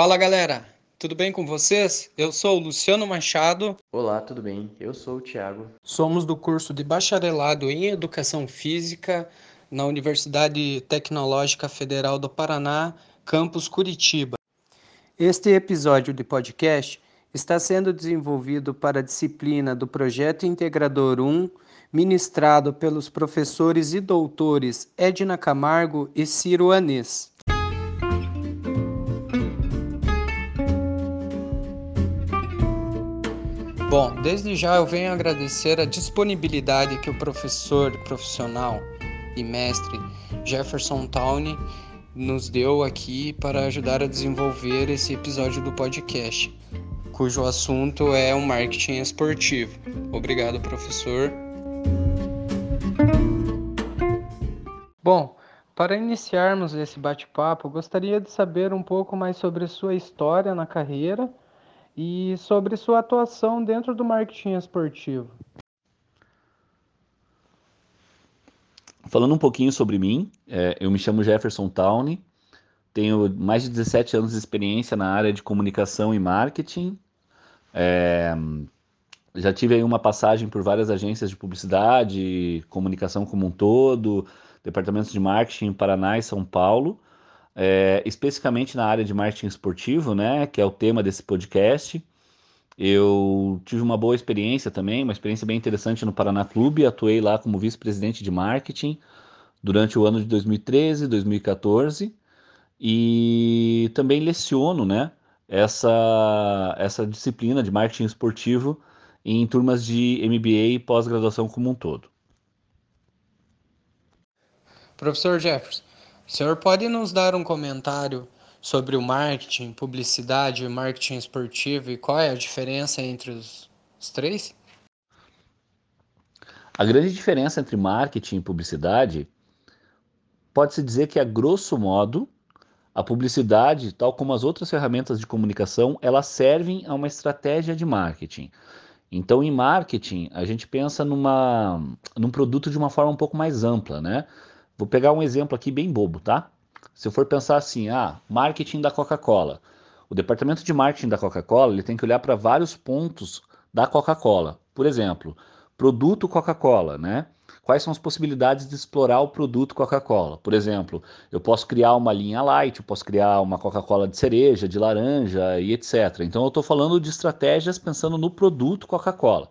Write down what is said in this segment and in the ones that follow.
Fala galera, tudo bem com vocês? Eu sou o Luciano Machado. Olá, tudo bem? Eu sou o Thiago. Somos do curso de Bacharelado em Educação Física na Universidade Tecnológica Federal do Paraná, campus Curitiba. Este episódio de podcast está sendo desenvolvido para a disciplina do Projeto Integrador 1, ministrado pelos professores e doutores Edna Camargo e Ciro Anês. Bom, desde já eu venho agradecer a disponibilidade que o professor profissional e mestre Jefferson Towney nos deu aqui para ajudar a desenvolver esse episódio do podcast, cujo assunto é o marketing esportivo. Obrigado, professor. Bom, para iniciarmos esse bate-papo, gostaria de saber um pouco mais sobre sua história na carreira e sobre sua atuação dentro do marketing esportivo. Falando um pouquinho sobre mim, é, eu me chamo Jefferson Towney, tenho mais de 17 anos de experiência na área de comunicação e marketing. É, já tive aí uma passagem por várias agências de publicidade, comunicação como um todo, departamentos de marketing em Paraná e São Paulo é, especificamente na área de marketing esportivo, né, que é o tema desse podcast. Eu tive uma boa experiência também, uma experiência bem interessante no Paraná Clube, atuei lá como vice-presidente de marketing durante o ano de 2013, 2014 e também leciono, né, essa, essa disciplina de marketing esportivo em turmas de MBA e pós-graduação como um todo. Professor Jefferson, o senhor pode nos dar um comentário sobre o marketing, publicidade marketing esportivo e qual é a diferença entre os, os três? A grande diferença entre marketing e publicidade pode-se dizer que, a grosso modo, a publicidade, tal como as outras ferramentas de comunicação, elas servem a uma estratégia de marketing. Então, em marketing, a gente pensa numa, num produto de uma forma um pouco mais ampla, né? Vou pegar um exemplo aqui bem bobo, tá? Se eu for pensar assim, ah, marketing da Coca-Cola. O departamento de marketing da Coca-Cola ele tem que olhar para vários pontos da Coca-Cola. Por exemplo, produto Coca-Cola, né? Quais são as possibilidades de explorar o produto Coca-Cola? Por exemplo, eu posso criar uma linha light, eu posso criar uma Coca-Cola de cereja, de laranja e etc. Então eu estou falando de estratégias pensando no produto Coca-Cola.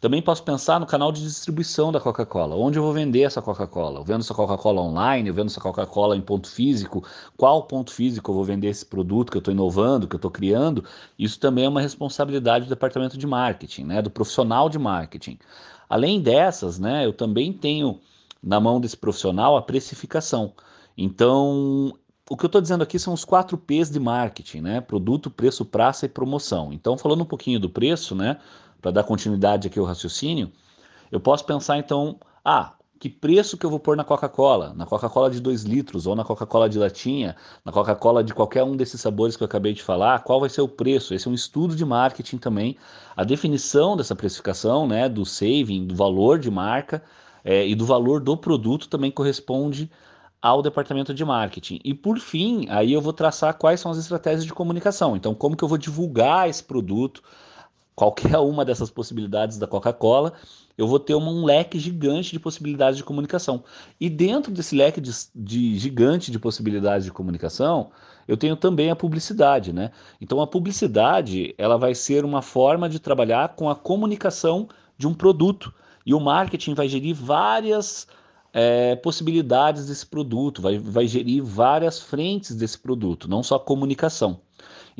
Também posso pensar no canal de distribuição da Coca-Cola. Onde eu vou vender essa Coca-Cola? Eu vendo essa Coca-Cola online? Eu vendo essa Coca-Cola em ponto físico? Qual ponto físico eu vou vender esse produto que eu estou inovando, que eu estou criando? Isso também é uma responsabilidade do departamento de marketing, né? do profissional de marketing. Além dessas, né, eu também tenho na mão desse profissional a precificação. Então, o que eu estou dizendo aqui são os quatro P's de marketing, né? Produto, preço, praça e promoção. Então, falando um pouquinho do preço, né? Para dar continuidade aqui ao raciocínio, eu posso pensar então, ah, que preço que eu vou pôr na Coca-Cola? Na Coca-Cola de 2 litros ou na Coca-Cola de latinha, na Coca-Cola de qualquer um desses sabores que eu acabei de falar, qual vai ser o preço? Esse é um estudo de marketing também. A definição dessa precificação, né, do saving, do valor de marca é, e do valor do produto também corresponde ao departamento de marketing. E por fim, aí eu vou traçar quais são as estratégias de comunicação. Então, como que eu vou divulgar esse produto? Qualquer uma dessas possibilidades da Coca-Cola, eu vou ter um leque gigante de possibilidades de comunicação. E dentro desse leque de, de, gigante de possibilidades de comunicação, eu tenho também a publicidade, né? Então a publicidade ela vai ser uma forma de trabalhar com a comunicação de um produto. E o marketing vai gerir várias é, possibilidades desse produto, vai, vai gerir várias frentes desse produto, não só comunicação.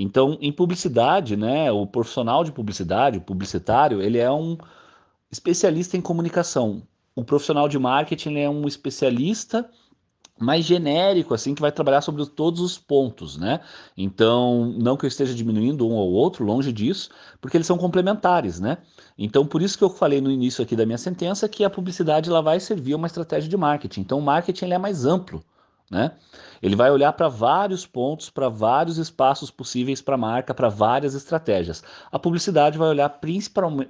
Então, em publicidade, né, o profissional de publicidade, o publicitário, ele é um especialista em comunicação. O profissional de marketing é um especialista mais genérico, assim, que vai trabalhar sobre todos os pontos, né? Então, não que eu esteja diminuindo um ou outro, longe disso, porque eles são complementares, né? Então, por isso que eu falei no início aqui da minha sentença que a publicidade ela vai servir uma estratégia de marketing. Então, o marketing ele é mais amplo, né? Ele vai olhar para vários pontos, para vários espaços possíveis para a marca, para várias estratégias. A publicidade vai olhar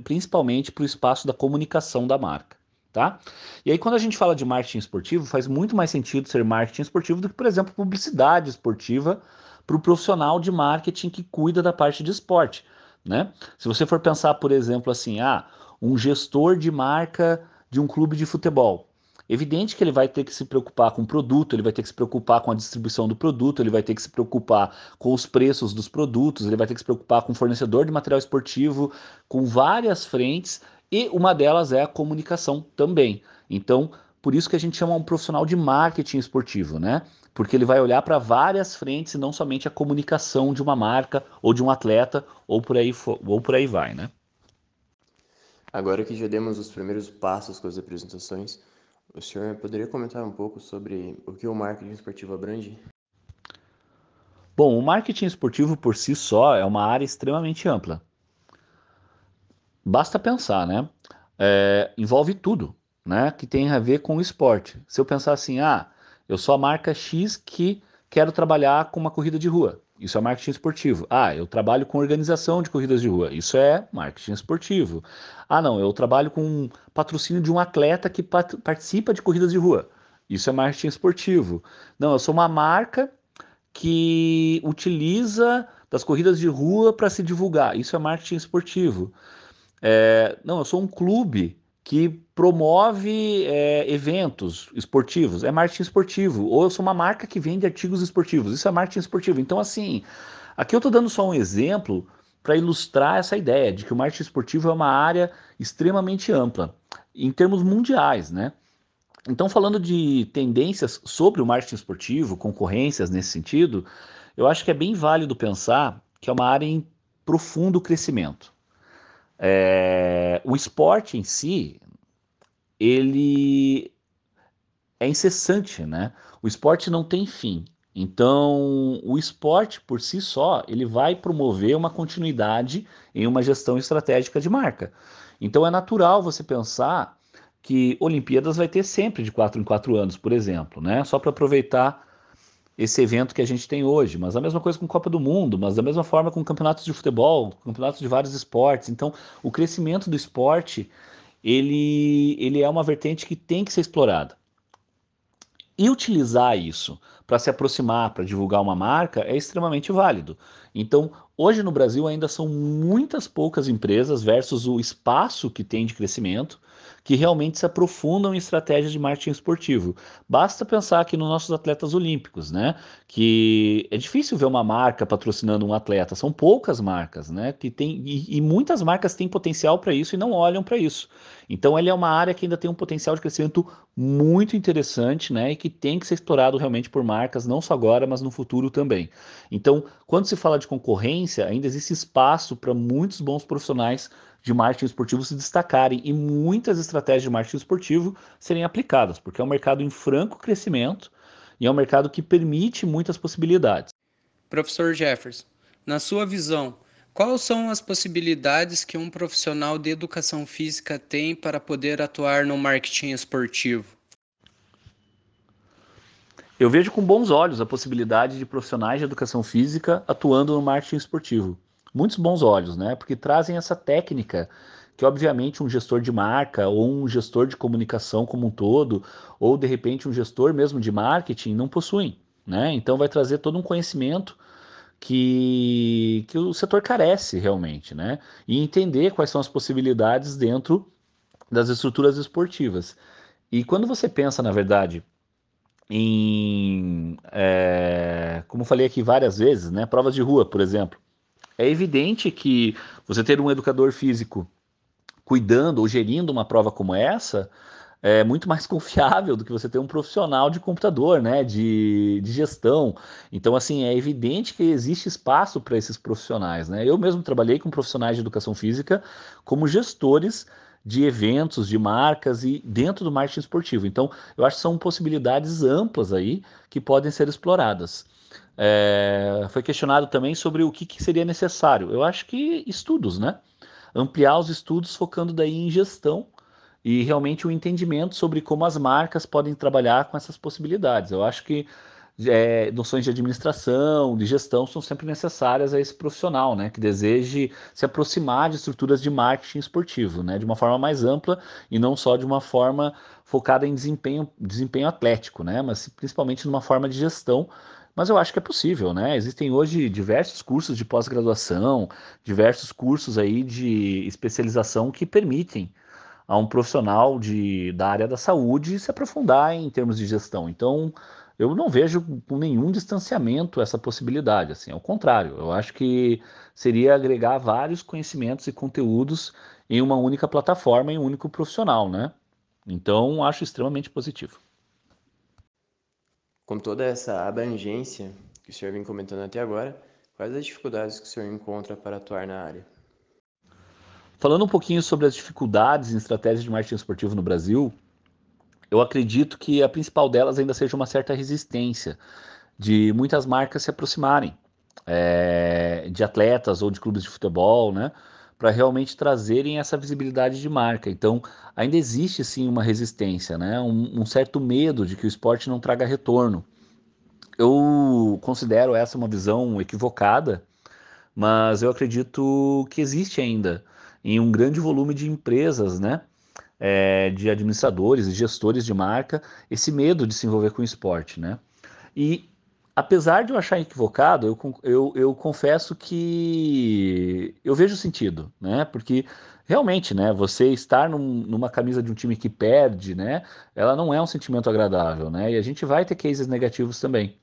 principalmente para o espaço da comunicação da marca. Tá? E aí, quando a gente fala de marketing esportivo, faz muito mais sentido ser marketing esportivo do que, por exemplo, publicidade esportiva para o profissional de marketing que cuida da parte de esporte. Né? Se você for pensar, por exemplo, assim, ah, um gestor de marca de um clube de futebol. Evidente que ele vai ter que se preocupar com o produto, ele vai ter que se preocupar com a distribuição do produto, ele vai ter que se preocupar com os preços dos produtos, ele vai ter que se preocupar com o fornecedor de material esportivo, com várias frentes, e uma delas é a comunicação também. Então, por isso que a gente chama um profissional de marketing esportivo, né? Porque ele vai olhar para várias frentes e não somente a comunicação de uma marca ou de um atleta, ou por aí, ou por aí vai, né? Agora que já demos os primeiros passos com as apresentações, o senhor poderia comentar um pouco sobre o que o marketing esportivo abrange? Bom, o marketing esportivo por si só é uma área extremamente ampla. Basta pensar, né? É, envolve tudo, né? Que tem a ver com o esporte. Se eu pensar assim, ah, eu sou a marca X que quero trabalhar com uma corrida de rua. Isso é marketing esportivo. Ah, eu trabalho com organização de corridas de rua. Isso é marketing esportivo. Ah, não, eu trabalho com patrocínio de um atleta que pat participa de corridas de rua. Isso é marketing esportivo. Não, eu sou uma marca que utiliza das corridas de rua para se divulgar. Isso é marketing esportivo. É, não, eu sou um clube que promove é, eventos esportivos, é marketing esportivo. Ou eu sou uma marca que vende artigos esportivos, isso é marketing esportivo. Então, assim, aqui eu estou dando só um exemplo para ilustrar essa ideia de que o marketing esportivo é uma área extremamente ampla, em termos mundiais, né? Então, falando de tendências sobre o marketing esportivo, concorrências nesse sentido, eu acho que é bem válido pensar que é uma área em profundo crescimento. É, o esporte em si, ele é incessante, né? O esporte não tem fim. Então, o esporte por si só, ele vai promover uma continuidade em uma gestão estratégica de marca. Então, é natural você pensar que Olimpíadas vai ter sempre de quatro em quatro anos, por exemplo, né? Só para aproveitar esse evento que a gente tem hoje, mas a mesma coisa com Copa do Mundo, mas da mesma forma com campeonatos de futebol, campeonatos de vários esportes. Então, o crescimento do esporte, ele, ele é uma vertente que tem que ser explorada. E utilizar isso para se aproximar, para divulgar uma marca, é extremamente válido. Então, hoje no Brasil ainda são muitas poucas empresas versus o espaço que tem de crescimento que realmente se aprofundam em estratégias de marketing esportivo. Basta pensar aqui nos nossos atletas olímpicos, né? Que é difícil ver uma marca patrocinando um atleta, são poucas marcas, né? Que tem, e, e muitas marcas têm potencial para isso e não olham para isso. Então, ele é uma área que ainda tem um potencial de crescimento muito interessante, né? E que tem que ser explorado realmente por marcas, não só agora, mas no futuro também. Então, quando se fala de concorrência, ainda existe espaço para muitos bons profissionais de marketing esportivo se destacarem e muitas estratégias de marketing esportivo serem aplicadas, porque é um mercado em franco crescimento e é um mercado que permite muitas possibilidades. Professor Jefferson, na sua visão, quais são as possibilidades que um profissional de educação física tem para poder atuar no marketing esportivo? Eu vejo com bons olhos a possibilidade de profissionais de educação física atuando no marketing esportivo muitos bons olhos, né? Porque trazem essa técnica que obviamente um gestor de marca ou um gestor de comunicação como um todo, ou de repente um gestor mesmo de marketing não possuem, né? Então vai trazer todo um conhecimento que, que o setor carece realmente, né? E entender quais são as possibilidades dentro das estruturas esportivas. E quando você pensa, na verdade, em, é, como falei aqui várias vezes, né? Provas de rua, por exemplo. É evidente que você ter um educador físico cuidando ou gerindo uma prova como essa é muito mais confiável do que você ter um profissional de computador, né, de, de gestão. Então, assim, é evidente que existe espaço para esses profissionais, né? Eu mesmo trabalhei com profissionais de educação física como gestores de eventos, de marcas e dentro do marketing esportivo. Então, eu acho que são possibilidades amplas aí que podem ser exploradas. É, foi questionado também sobre o que, que, seria necessário. Eu acho que estudos, né? Ampliar os estudos focando daí em gestão e realmente o entendimento sobre como as marcas podem trabalhar com essas possibilidades. Eu acho que é, noções de administração, de gestão são sempre necessárias a esse profissional, né, que deseje se aproximar de estruturas de marketing esportivo, né, de uma forma mais ampla e não só de uma forma focada em desempenho, desempenho atlético, né, mas principalmente numa forma de gestão. Mas eu acho que é possível, né? Existem hoje diversos cursos de pós-graduação, diversos cursos aí de especialização que permitem a um profissional de, da área da saúde se aprofundar em termos de gestão. Então, eu não vejo com nenhum distanciamento essa possibilidade, assim, ao contrário, eu acho que seria agregar vários conhecimentos e conteúdos em uma única plataforma, em um único profissional, né? Então, acho extremamente positivo. Com toda essa abrangência que o senhor vem comentando até agora, quais as dificuldades que o senhor encontra para atuar na área? Falando um pouquinho sobre as dificuldades em estratégias de marketing esportivo no Brasil, eu acredito que a principal delas ainda seja uma certa resistência de muitas marcas se aproximarem é, de atletas ou de clubes de futebol, né? Para realmente trazerem essa visibilidade de marca. Então, ainda existe sim uma resistência, né? Um, um certo medo de que o esporte não traga retorno. Eu considero essa uma visão equivocada, mas eu acredito que existe ainda em um grande volume de empresas, né? É, de administradores e gestores de marca esse medo de se envolver com o esporte, né? E apesar de eu achar equivocado, eu, eu, eu confesso que eu vejo sentido, né? Porque realmente, né? Você estar num, numa camisa de um time que perde, né? Ela não é um sentimento agradável, né? E a gente vai ter cases negativos também.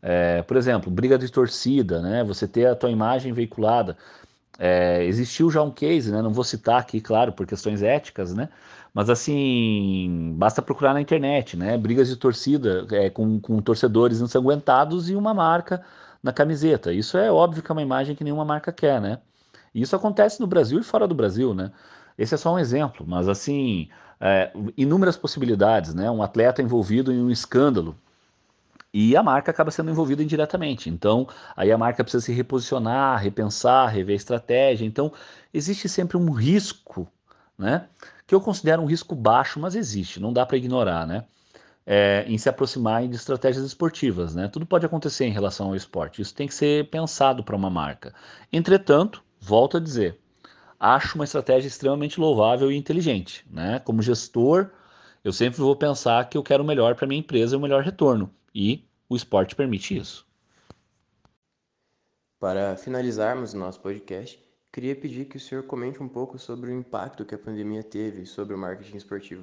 É, por exemplo, briga de torcida, né? Você ter a tua imagem veiculada. É, existiu já um case, né? Não vou citar aqui, claro, por questões éticas, né? Mas assim, basta procurar na internet, né? Brigas de torcida é, com, com torcedores ensanguentados e uma marca na camiseta. Isso é óbvio que é uma imagem que nenhuma marca quer, né? E isso acontece no Brasil e fora do Brasil, né? Esse é só um exemplo, mas assim, é, inúmeras possibilidades, né? Um atleta envolvido em um escândalo, e a marca acaba sendo envolvida indiretamente. Então, aí a marca precisa se reposicionar, repensar, rever a estratégia. Então, existe sempre um risco, né? que eu considero um risco baixo, mas existe, não dá para ignorar, né? É, em se aproximar de estratégias esportivas, né? Tudo pode acontecer em relação ao esporte. Isso tem que ser pensado para uma marca. Entretanto, volto a dizer, acho uma estratégia extremamente louvável e inteligente, né? Como gestor, eu sempre vou pensar que eu quero o melhor para minha empresa e o melhor retorno. E o esporte permite isso. Para finalizarmos o nosso podcast, Queria pedir que o senhor comente um pouco sobre o impacto que a pandemia teve sobre o marketing esportivo.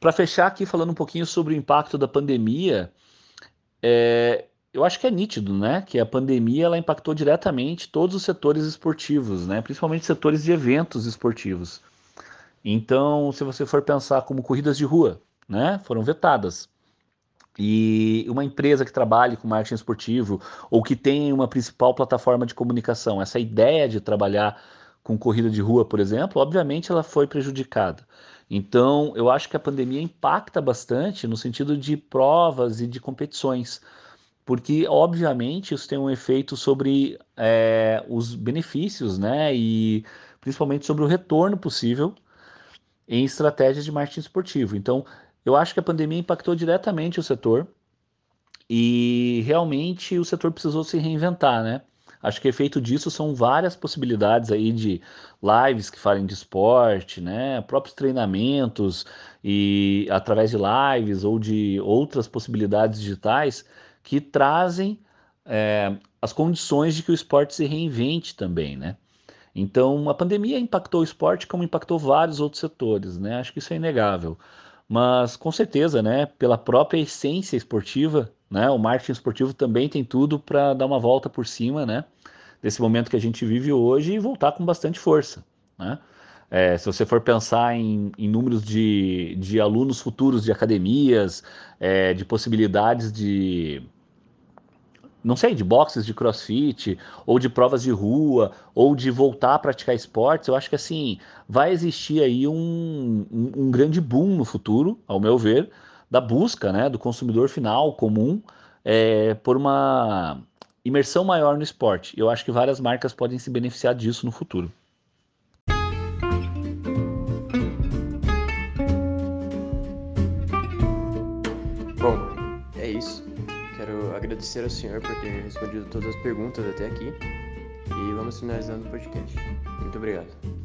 Para fechar aqui falando um pouquinho sobre o impacto da pandemia, é, eu acho que é nítido, né, que a pandemia ela impactou diretamente todos os setores esportivos, né, principalmente setores de eventos esportivos. Então, se você for pensar como corridas de rua, né, foram vetadas. E uma empresa que trabalhe com marketing esportivo ou que tenha uma principal plataforma de comunicação, essa ideia de trabalhar com corrida de rua, por exemplo, obviamente ela foi prejudicada. Então, eu acho que a pandemia impacta bastante no sentido de provas e de competições, porque, obviamente, isso tem um efeito sobre é, os benefícios, né? E principalmente sobre o retorno possível em estratégias de marketing esportivo. Então, eu acho que a pandemia impactou diretamente o setor e realmente o setor precisou se reinventar, né? Acho que efeito disso são várias possibilidades aí de lives que falem de esporte, né? Próprios treinamentos e através de lives ou de outras possibilidades digitais que trazem é, as condições de que o esporte se reinvente também, né? Então, a pandemia impactou o esporte como impactou vários outros setores, né? Acho que isso é inegável. Mas com certeza, né, pela própria essência esportiva, né, o marketing esportivo também tem tudo para dar uma volta por cima, né, desse momento que a gente vive hoje e voltar com bastante força, né? É, se você for pensar em, em números de, de alunos futuros de academias, é, de possibilidades de, não sei, de boxes de crossfit, ou de provas de rua, ou de voltar a praticar esportes, eu acho que assim, vai existir aí um, um, um, grande boom no futuro, ao meu ver, da busca né, do consumidor final comum é, por uma imersão maior no esporte. Eu acho que várias marcas podem se beneficiar disso no futuro. Agradecer ao senhor por ter respondido todas as perguntas até aqui e vamos finalizando o podcast. Muito obrigado.